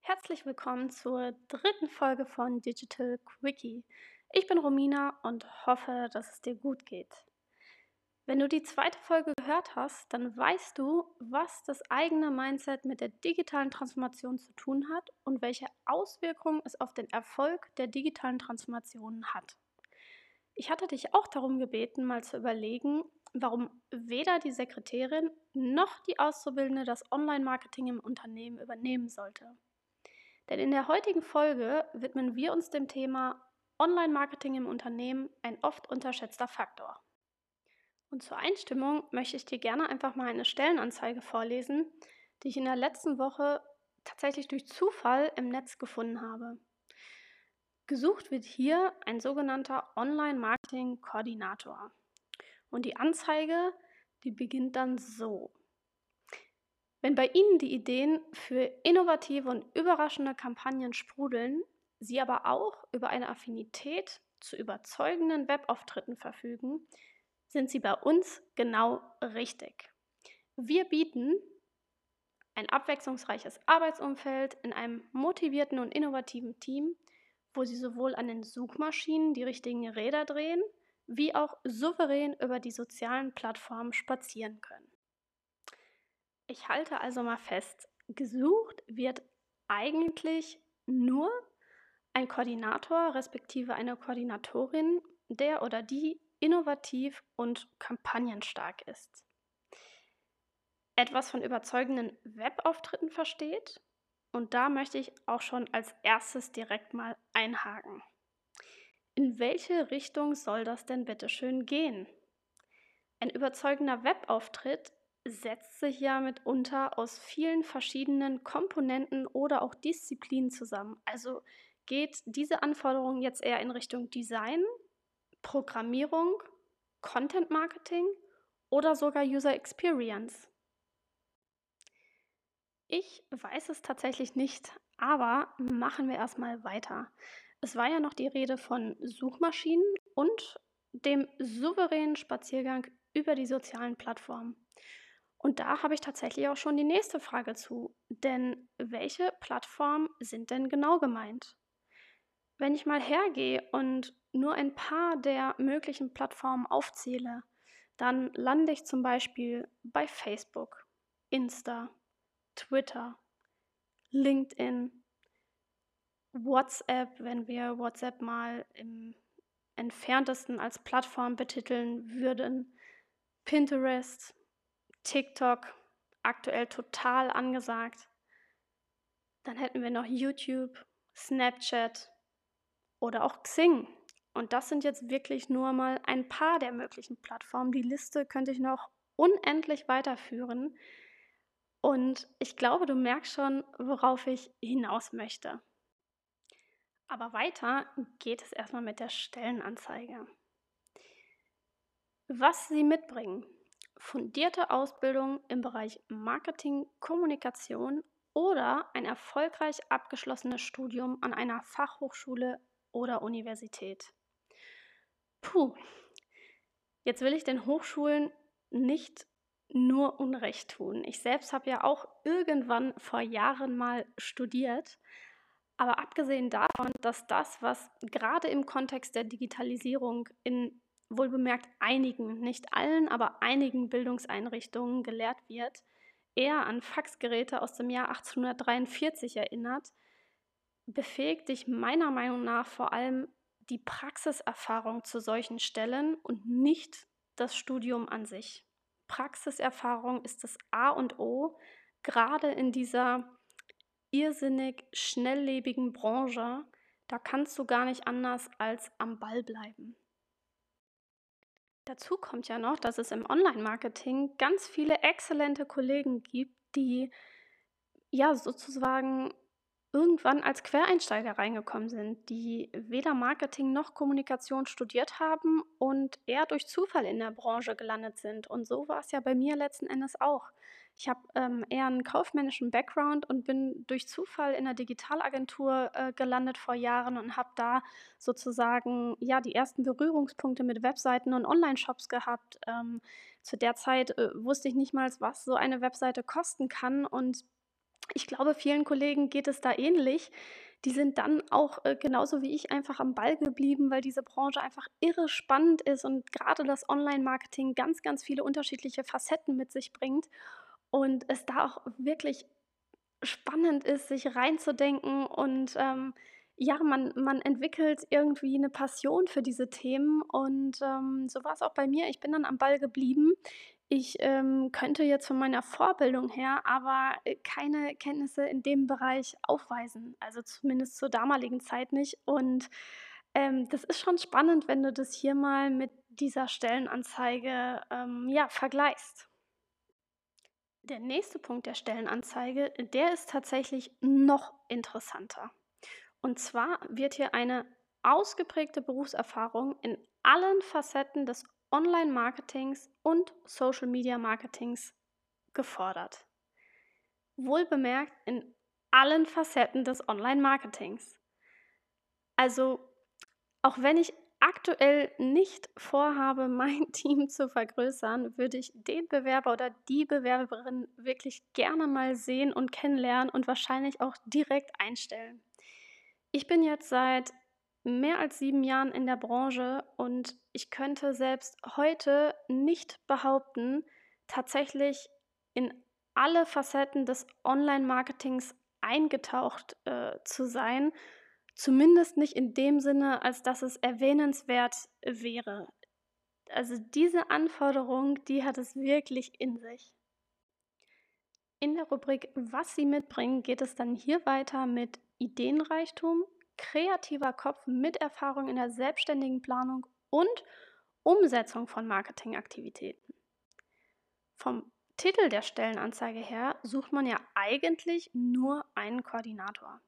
Herzlich willkommen zur dritten Folge von Digital Quickie. Ich bin Romina und hoffe, dass es dir gut geht. Wenn du die zweite Folge gehört hast, dann weißt du, was das eigene Mindset mit der digitalen Transformation zu tun hat und welche Auswirkungen es auf den Erfolg der digitalen Transformation hat. Ich hatte dich auch darum gebeten, mal zu überlegen, warum weder die Sekretärin noch die Auszubildende das Online-Marketing im Unternehmen übernehmen sollte. Denn in der heutigen Folge widmen wir uns dem Thema Online-Marketing im Unternehmen, ein oft unterschätzter Faktor. Und zur Einstimmung möchte ich dir gerne einfach mal eine Stellenanzeige vorlesen, die ich in der letzten Woche tatsächlich durch Zufall im Netz gefunden habe. Gesucht wird hier ein sogenannter Online-Marketing-Koordinator. Und die Anzeige, die beginnt dann so. Wenn bei Ihnen die Ideen für innovative und überraschende Kampagnen sprudeln, Sie aber auch über eine Affinität zu überzeugenden Webauftritten verfügen, sind Sie bei uns genau richtig. Wir bieten ein abwechslungsreiches Arbeitsumfeld in einem motivierten und innovativen Team, wo Sie sowohl an den Suchmaschinen die richtigen Räder drehen, wie auch souverän über die sozialen Plattformen spazieren können. Ich halte also mal fest, gesucht wird eigentlich nur ein Koordinator respektive eine Koordinatorin, der oder die innovativ und kampagnenstark ist, etwas von überzeugenden Webauftritten versteht und da möchte ich auch schon als erstes direkt mal einhaken. In welche Richtung soll das denn bitte schön gehen? Ein überzeugender Webauftritt setzt sich ja mitunter aus vielen verschiedenen Komponenten oder auch Disziplinen zusammen. Also geht diese Anforderung jetzt eher in Richtung Design, Programmierung, Content Marketing oder sogar User Experience? Ich weiß es tatsächlich nicht, aber machen wir erstmal weiter. Es war ja noch die Rede von Suchmaschinen und dem souveränen Spaziergang über die sozialen Plattformen. Und da habe ich tatsächlich auch schon die nächste Frage zu. Denn welche Plattformen sind denn genau gemeint? Wenn ich mal hergehe und nur ein paar der möglichen Plattformen aufzähle, dann lande ich zum Beispiel bei Facebook, Insta, Twitter, LinkedIn, WhatsApp, wenn wir WhatsApp mal im entferntesten als Plattform betiteln würden, Pinterest, TikTok, aktuell total angesagt. Dann hätten wir noch YouTube, Snapchat oder auch Xing. Und das sind jetzt wirklich nur mal ein paar der möglichen Plattformen. Die Liste könnte ich noch unendlich weiterführen. Und ich glaube, du merkst schon, worauf ich hinaus möchte. Aber weiter geht es erstmal mit der Stellenanzeige. Was sie mitbringen. Fundierte Ausbildung im Bereich Marketing, Kommunikation oder ein erfolgreich abgeschlossenes Studium an einer Fachhochschule oder Universität. Puh, jetzt will ich den Hochschulen nicht nur Unrecht tun. Ich selbst habe ja auch irgendwann vor Jahren mal studiert. Aber abgesehen davon, dass das, was gerade im Kontext der Digitalisierung in wohlbemerkt einigen, nicht allen, aber einigen Bildungseinrichtungen gelehrt wird, eher an Faxgeräte aus dem Jahr 1843 erinnert, befähigt dich meiner Meinung nach vor allem die Praxiserfahrung zu solchen Stellen und nicht das Studium an sich. Praxiserfahrung ist das A und O, gerade in dieser irrsinnig schnelllebigen Branche. Da kannst du gar nicht anders als am Ball bleiben. Dazu kommt ja noch, dass es im Online-Marketing ganz viele exzellente Kollegen gibt, die ja sozusagen irgendwann als Quereinsteiger reingekommen sind, die weder Marketing noch Kommunikation studiert haben und eher durch Zufall in der Branche gelandet sind. Und so war es ja bei mir letzten Endes auch. Ich habe ähm, eher einen kaufmännischen Background und bin durch Zufall in einer Digitalagentur äh, gelandet vor Jahren und habe da sozusagen ja die ersten Berührungspunkte mit Webseiten und Online-Shops gehabt. Ähm, zu der Zeit äh, wusste ich nicht mal, was so eine Webseite kosten kann und ich glaube, vielen Kollegen geht es da ähnlich. Die sind dann auch äh, genauso wie ich einfach am Ball geblieben, weil diese Branche einfach irre spannend ist und gerade das Online-Marketing ganz, ganz viele unterschiedliche Facetten mit sich bringt und es da auch wirklich spannend ist, sich reinzudenken und ähm, ja, man, man entwickelt irgendwie eine Passion für diese Themen und ähm, so war es auch bei mir. Ich bin dann am Ball geblieben. Ich ähm, könnte jetzt von meiner Vorbildung her aber äh, keine Kenntnisse in dem Bereich aufweisen, also zumindest zur damaligen Zeit nicht. Und ähm, das ist schon spannend, wenn du das hier mal mit dieser Stellenanzeige ähm, ja, vergleichst. Der nächste Punkt der Stellenanzeige, der ist tatsächlich noch interessanter. Und zwar wird hier eine ausgeprägte Berufserfahrung in allen Facetten des Online-Marketings und Social-Media-Marketings gefordert. Wohlbemerkt in allen Facetten des Online-Marketings. Also, auch wenn ich aktuell nicht vorhabe, mein Team zu vergrößern, würde ich den Bewerber oder die Bewerberin wirklich gerne mal sehen und kennenlernen und wahrscheinlich auch direkt einstellen. Ich bin jetzt seit mehr als sieben Jahren in der Branche und ich könnte selbst heute nicht behaupten, tatsächlich in alle Facetten des Online-Marketings eingetaucht äh, zu sein. Zumindest nicht in dem Sinne, als dass es erwähnenswert wäre. Also diese Anforderung, die hat es wirklich in sich. In der Rubrik Was Sie mitbringen, geht es dann hier weiter mit Ideenreichtum, kreativer Kopf mit Erfahrung in der selbstständigen Planung und Umsetzung von Marketingaktivitäten. Vom Titel der Stellenanzeige her sucht man ja eigentlich nur einen Koordinator.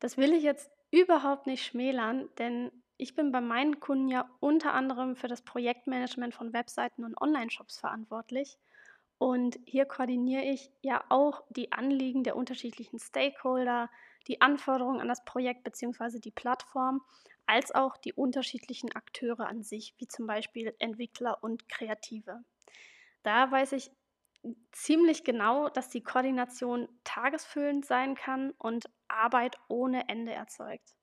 Das will ich jetzt überhaupt nicht schmälern, denn ich bin bei meinen Kunden ja unter anderem für das Projektmanagement von Webseiten und Online-Shops verantwortlich. Und hier koordiniere ich ja auch die Anliegen der unterschiedlichen Stakeholder, die Anforderungen an das Projekt bzw. die Plattform, als auch die unterschiedlichen Akteure an sich, wie zum Beispiel Entwickler und Kreative. Da weiß ich ziemlich genau, dass die Koordination tagesfüllend sein kann und Arbeit ohne Ende erzeugt.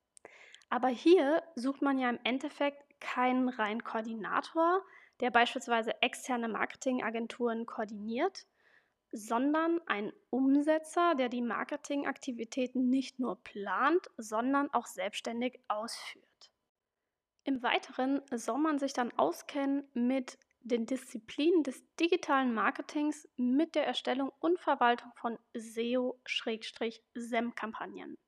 Aber hier sucht man ja im Endeffekt keinen reinen Koordinator, der beispielsweise externe Marketingagenturen koordiniert, sondern ein Umsetzer, der die Marketingaktivitäten nicht nur plant, sondern auch selbstständig ausführt. Im Weiteren soll man sich dann auskennen mit den Disziplinen des digitalen Marketings mit der Erstellung und Verwaltung von SEO-SEM-Kampagnen.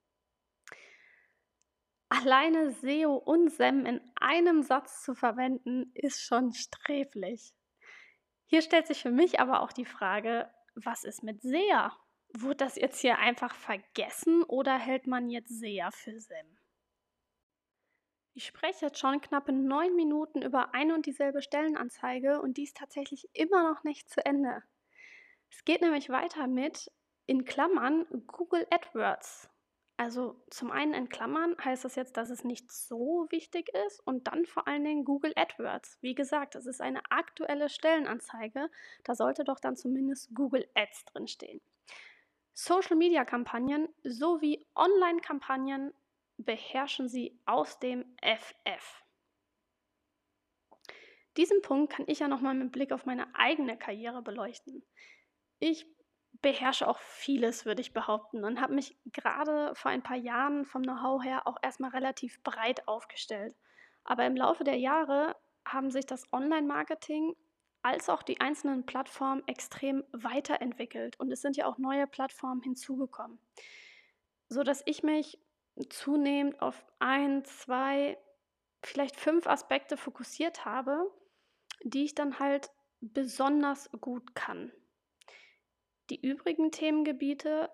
Alleine SEO und SEM in einem Satz zu verwenden, ist schon sträflich. Hier stellt sich für mich aber auch die Frage, was ist mit SEA? Wurde das jetzt hier einfach vergessen oder hält man jetzt SEA für SEM? Ich spreche jetzt schon knappe neun Minuten über eine und dieselbe Stellenanzeige und die ist tatsächlich immer noch nicht zu Ende. Es geht nämlich weiter mit in Klammern Google AdWords. Also zum einen in Klammern heißt das jetzt, dass es nicht so wichtig ist und dann vor allen Dingen Google AdWords. Wie gesagt, das ist eine aktuelle Stellenanzeige, da sollte doch dann zumindest Google Ads drinstehen. Social-Media-Kampagnen sowie Online-Kampagnen beherrschen Sie aus dem FF. Diesen Punkt kann ich ja nochmal mit Blick auf meine eigene Karriere beleuchten. Ich beherrsche auch vieles, würde ich behaupten, und habe mich gerade vor ein paar Jahren vom Know-how her auch erstmal relativ breit aufgestellt. Aber im Laufe der Jahre haben sich das Online-Marketing als auch die einzelnen Plattformen extrem weiterentwickelt und es sind ja auch neue Plattformen hinzugekommen, sodass ich mich zunehmend auf ein, zwei, vielleicht fünf Aspekte fokussiert habe, die ich dann halt besonders gut kann. Die übrigen Themengebiete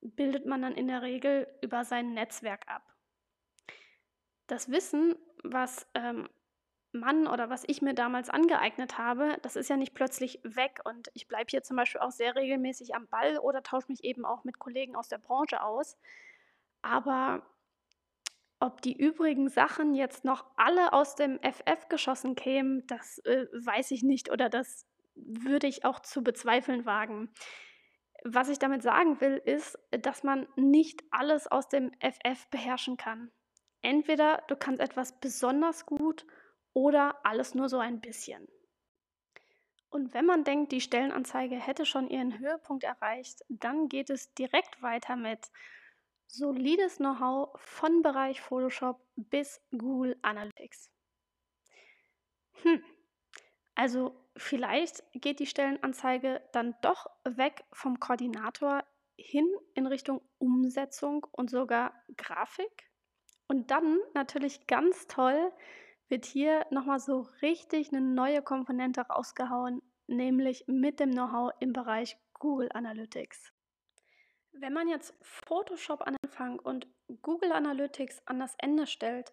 bildet man dann in der Regel über sein Netzwerk ab. Das Wissen, was ähm, man oder was ich mir damals angeeignet habe, das ist ja nicht plötzlich weg. Und ich bleibe hier zum Beispiel auch sehr regelmäßig am Ball oder tausche mich eben auch mit Kollegen aus der Branche aus. Aber ob die übrigen Sachen jetzt noch alle aus dem FF geschossen kämen, das äh, weiß ich nicht oder das würde ich auch zu bezweifeln wagen. Was ich damit sagen will, ist, dass man nicht alles aus dem FF beherrschen kann. Entweder du kannst etwas besonders gut oder alles nur so ein bisschen. Und wenn man denkt, die Stellenanzeige hätte schon ihren Höhepunkt erreicht, dann geht es direkt weiter mit Solides Know-how von Bereich Photoshop bis Google Analytics. Hm, also vielleicht geht die Stellenanzeige dann doch weg vom Koordinator hin in Richtung Umsetzung und sogar Grafik. Und dann natürlich ganz toll wird hier nochmal so richtig eine neue Komponente rausgehauen, nämlich mit dem Know-how im Bereich Google Analytics. Wenn man jetzt Photoshop an den Anfang und Google Analytics an das Ende stellt,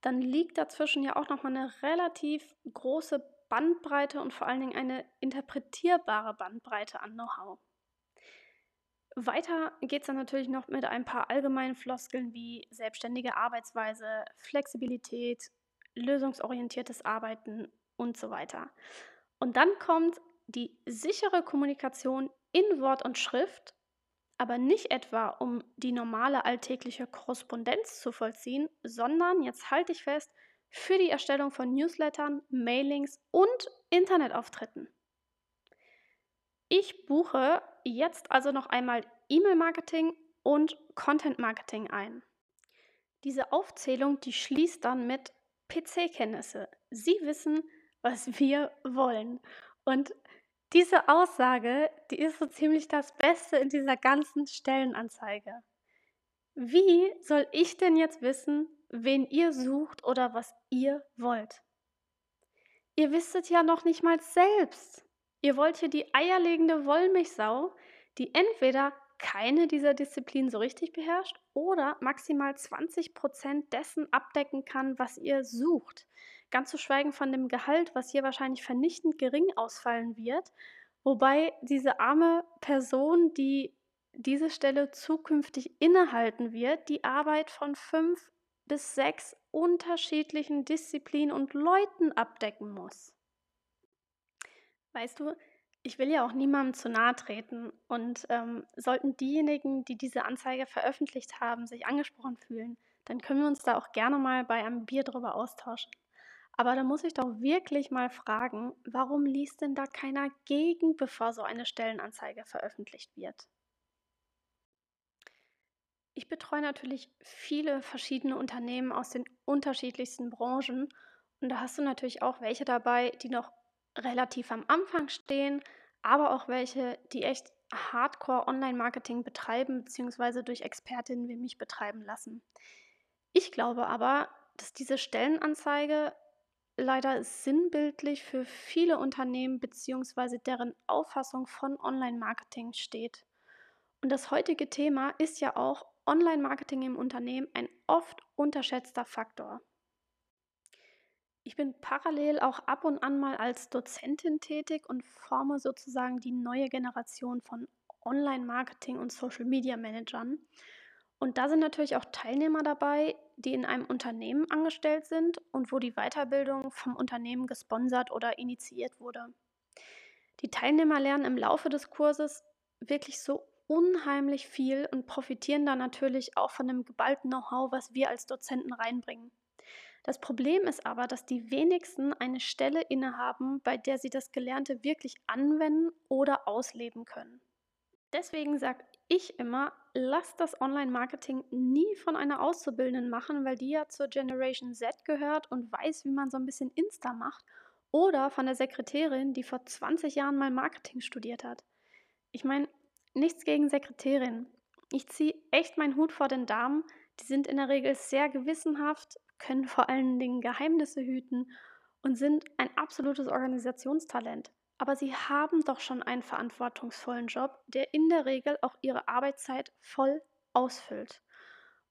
dann liegt dazwischen ja auch nochmal eine relativ große Bandbreite und vor allen Dingen eine interpretierbare Bandbreite an Know-how. Weiter geht es dann natürlich noch mit ein paar allgemeinen Floskeln wie selbstständige Arbeitsweise, Flexibilität, lösungsorientiertes Arbeiten und so weiter. Und dann kommt die sichere Kommunikation in Wort und Schrift aber nicht etwa, um die normale alltägliche Korrespondenz zu vollziehen, sondern, jetzt halte ich fest, für die Erstellung von Newslettern, Mailings und Internetauftritten. Ich buche jetzt also noch einmal E-Mail-Marketing und Content-Marketing ein. Diese Aufzählung, die schließt dann mit PC-Kenntnisse. Sie wissen, was wir wollen. Und diese Aussage, die ist so ziemlich das Beste in dieser ganzen Stellenanzeige. Wie soll ich denn jetzt wissen, wen ihr sucht oder was ihr wollt? Ihr wisstet ja noch nicht mal selbst. Ihr wollt hier die eierlegende Wollmilchsau, die entweder keine dieser Disziplinen so richtig beherrscht oder maximal 20% dessen abdecken kann, was ihr sucht. Ganz zu schweigen von dem Gehalt, was hier wahrscheinlich vernichtend gering ausfallen wird, wobei diese arme Person, die diese Stelle zukünftig innehalten wird, die Arbeit von fünf bis sechs unterschiedlichen Disziplinen und Leuten abdecken muss. Weißt du, ich will ja auch niemandem zu nahe treten und ähm, sollten diejenigen, die diese Anzeige veröffentlicht haben, sich angesprochen fühlen, dann können wir uns da auch gerne mal bei einem Bier drüber austauschen. Aber da muss ich doch wirklich mal fragen, warum liest denn da keiner gegen, bevor so eine Stellenanzeige veröffentlicht wird? Ich betreue natürlich viele verschiedene Unternehmen aus den unterschiedlichsten Branchen und da hast du natürlich auch welche dabei, die noch relativ am Anfang stehen, aber auch welche, die echt Hardcore Online-Marketing betreiben, beziehungsweise durch Expertinnen wie mich betreiben lassen. Ich glaube aber, dass diese Stellenanzeige leider sinnbildlich für viele Unternehmen beziehungsweise deren Auffassung von Online-Marketing steht. Und das heutige Thema ist ja auch Online-Marketing im Unternehmen ein oft unterschätzter Faktor. Ich bin parallel auch ab und an mal als Dozentin tätig und forme sozusagen die neue Generation von Online-Marketing und Social-Media-Managern. Und da sind natürlich auch Teilnehmer dabei, die in einem Unternehmen angestellt sind und wo die Weiterbildung vom Unternehmen gesponsert oder initiiert wurde. Die Teilnehmer lernen im Laufe des Kurses wirklich so unheimlich viel und profitieren da natürlich auch von dem geballten Know-how, was wir als Dozenten reinbringen. Das Problem ist aber, dass die wenigsten eine Stelle innehaben, bei der sie das Gelernte wirklich anwenden oder ausleben können. Deswegen sage ich immer, lasst das Online-Marketing nie von einer Auszubildenden machen, weil die ja zur Generation Z gehört und weiß, wie man so ein bisschen Insta macht. Oder von der Sekretärin, die vor 20 Jahren mal Marketing studiert hat. Ich meine, nichts gegen Sekretärin. Ich ziehe echt meinen Hut vor den Damen. Die sind in der Regel sehr gewissenhaft, können vor allen Dingen Geheimnisse hüten und sind ein absolutes Organisationstalent. Aber sie haben doch schon einen verantwortungsvollen Job, der in der Regel auch ihre Arbeitszeit voll ausfüllt.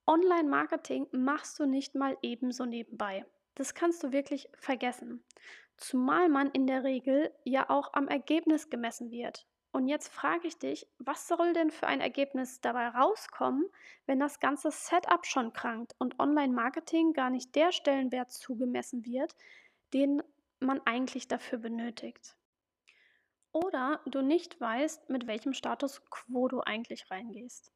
Online-Marketing machst du nicht mal ebenso nebenbei. das kannst du wirklich vergessen. Zumal man in der Regel ja auch am Ergebnis gemessen wird. Und jetzt frage ich dich, was soll denn für ein Ergebnis dabei rauskommen, wenn das ganze Setup schon krankt und Online-Marketing gar nicht der Stellenwert zugemessen wird, den man eigentlich dafür benötigt? Oder du nicht weißt, mit welchem Status quo du eigentlich reingehst.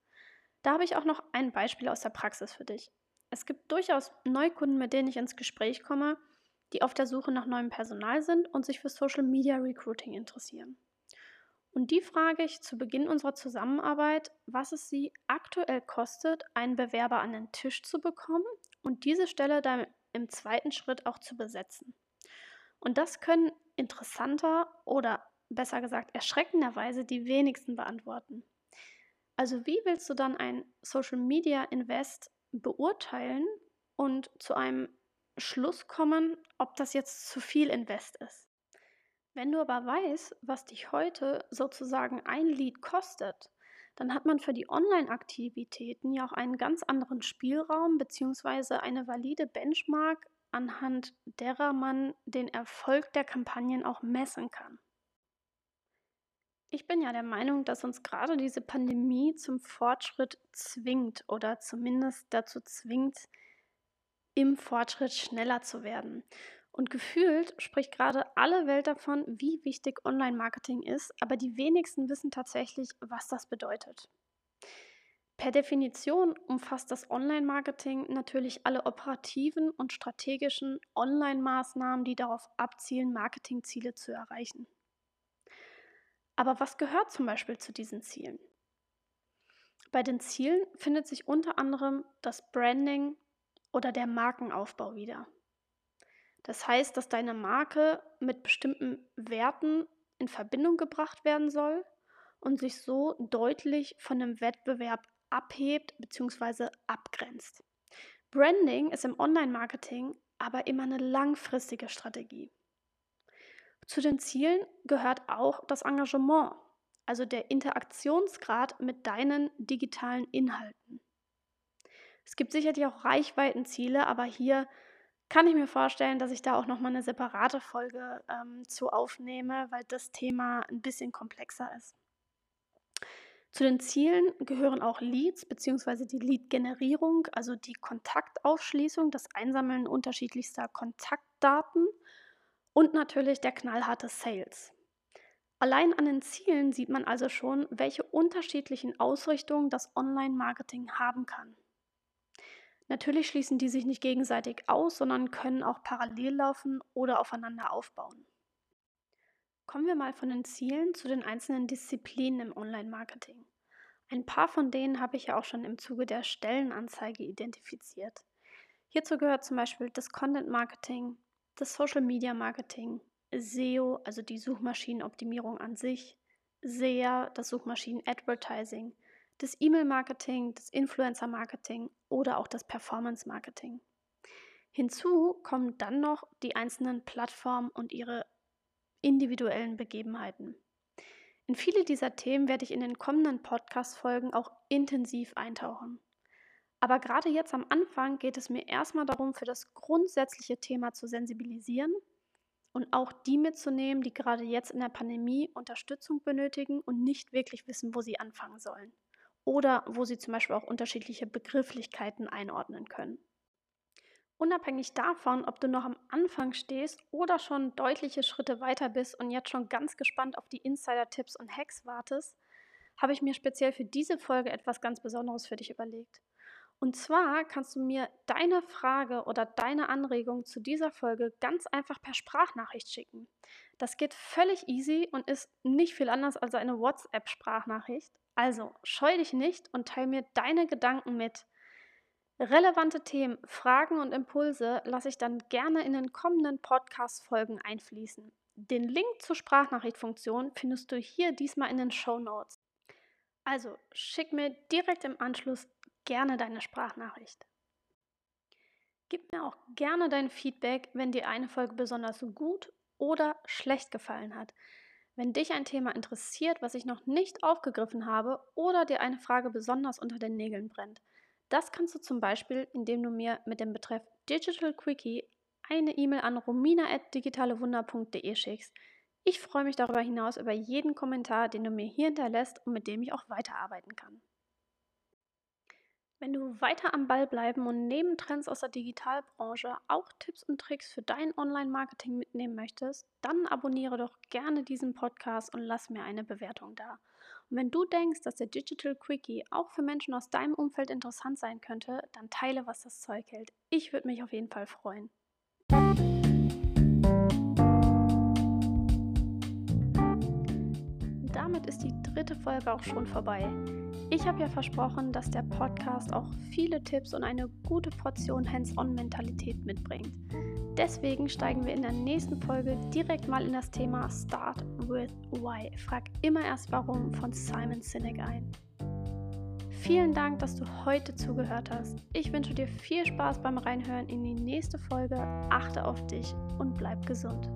Da habe ich auch noch ein Beispiel aus der Praxis für dich. Es gibt durchaus Neukunden, mit denen ich ins Gespräch komme, die auf der Suche nach neuem Personal sind und sich für Social Media Recruiting interessieren. Und die frage ich zu Beginn unserer Zusammenarbeit, was es sie aktuell kostet, einen Bewerber an den Tisch zu bekommen und diese Stelle dann im zweiten Schritt auch zu besetzen. Und das können interessanter oder besser gesagt erschreckenderweise die wenigsten beantworten. Also wie willst du dann ein Social Media Invest beurteilen und zu einem Schluss kommen, ob das jetzt zu viel Invest ist? Wenn du aber weißt, was dich heute sozusagen ein Lied kostet, dann hat man für die Online-Aktivitäten ja auch einen ganz anderen Spielraum bzw. eine valide Benchmark, anhand derer man den Erfolg der Kampagnen auch messen kann. Ich bin ja der Meinung, dass uns gerade diese Pandemie zum Fortschritt zwingt oder zumindest dazu zwingt, im Fortschritt schneller zu werden. Und gefühlt spricht gerade alle Welt davon, wie wichtig Online-Marketing ist, aber die wenigsten wissen tatsächlich, was das bedeutet. Per Definition umfasst das Online-Marketing natürlich alle operativen und strategischen Online-Maßnahmen, die darauf abzielen, Marketingziele zu erreichen. Aber was gehört zum Beispiel zu diesen Zielen? Bei den Zielen findet sich unter anderem das Branding oder der Markenaufbau wieder. Das heißt, dass deine Marke mit bestimmten Werten in Verbindung gebracht werden soll und sich so deutlich von dem Wettbewerb abhebt bzw. abgrenzt. Branding ist im Online-Marketing aber immer eine langfristige Strategie. Zu den Zielen gehört auch das Engagement, also der Interaktionsgrad mit deinen digitalen Inhalten. Es gibt sicherlich auch Reichweitenziele, aber hier kann ich mir vorstellen, dass ich da auch noch mal eine separate Folge ähm, zu aufnehme, weil das Thema ein bisschen komplexer ist. Zu den Zielen gehören auch Leads bzw. die Lead-Generierung, also die Kontaktausschließung, das Einsammeln unterschiedlichster Kontaktdaten und natürlich der knallharte Sales. Allein an den Zielen sieht man also schon, welche unterschiedlichen Ausrichtungen das Online-Marketing haben kann. Natürlich schließen die sich nicht gegenseitig aus, sondern können auch parallel laufen oder aufeinander aufbauen. Kommen wir mal von den Zielen zu den einzelnen Disziplinen im Online-Marketing. Ein paar von denen habe ich ja auch schon im Zuge der Stellenanzeige identifiziert. Hierzu gehört zum Beispiel das Content Marketing, das Social Media Marketing, SEO, also die Suchmaschinenoptimierung an sich, SEA, das Suchmaschinen Advertising, das E-Mail-Marketing, das Influencer-Marketing oder auch das Performance-Marketing. Hinzu kommen dann noch die einzelnen Plattformen und ihre individuellen Begebenheiten. In viele dieser Themen werde ich in den kommenden Podcast-Folgen auch intensiv eintauchen. Aber gerade jetzt am Anfang geht es mir erstmal darum, für das grundsätzliche Thema zu sensibilisieren und auch die mitzunehmen, die gerade jetzt in der Pandemie Unterstützung benötigen und nicht wirklich wissen, wo sie anfangen sollen oder wo sie zum Beispiel auch unterschiedliche Begrifflichkeiten einordnen können. Unabhängig davon, ob du noch am Anfang stehst oder schon deutliche Schritte weiter bist und jetzt schon ganz gespannt auf die Insider-Tipps und Hacks wartest, habe ich mir speziell für diese Folge etwas ganz Besonderes für dich überlegt. Und zwar kannst du mir deine Frage oder deine Anregung zu dieser Folge ganz einfach per Sprachnachricht schicken. Das geht völlig easy und ist nicht viel anders als eine WhatsApp-Sprachnachricht. Also scheu dich nicht und teile mir deine Gedanken mit. Relevante Themen, Fragen und Impulse lasse ich dann gerne in den kommenden Podcast-Folgen einfließen. Den Link zur Sprachnachrichtfunktion findest du hier diesmal in den Show Notes. Also schick mir direkt im Anschluss gerne deine Sprachnachricht. Gib mir auch gerne dein Feedback, wenn dir eine Folge besonders gut oder schlecht gefallen hat. Wenn dich ein Thema interessiert, was ich noch nicht aufgegriffen habe oder dir eine Frage besonders unter den Nägeln brennt, das kannst du zum Beispiel, indem du mir mit dem Betreff Digital Quickie eine E-Mail an romina.digitalewunder.de schickst. Ich freue mich darüber hinaus über jeden Kommentar, den du mir hier hinterlässt und mit dem ich auch weiterarbeiten kann. Wenn du weiter am Ball bleiben und neben Trends aus der Digitalbranche auch Tipps und Tricks für dein Online-Marketing mitnehmen möchtest, dann abonniere doch gerne diesen Podcast und lass mir eine Bewertung da. Und wenn du denkst, dass der Digital Quickie auch für Menschen aus deinem Umfeld interessant sein könnte, dann teile, was das Zeug hält. Ich würde mich auf jeden Fall freuen. Damit ist die dritte Folge auch schon vorbei. Ich habe ja versprochen, dass der Podcast auch viele Tipps und eine gute Portion Hands-on-Mentalität mitbringt. Deswegen steigen wir in der nächsten Folge direkt mal in das Thema Start with Why. Frag immer erst warum von Simon Sinek ein. Vielen Dank, dass du heute zugehört hast. Ich wünsche dir viel Spaß beim Reinhören in die nächste Folge. Achte auf dich und bleib gesund.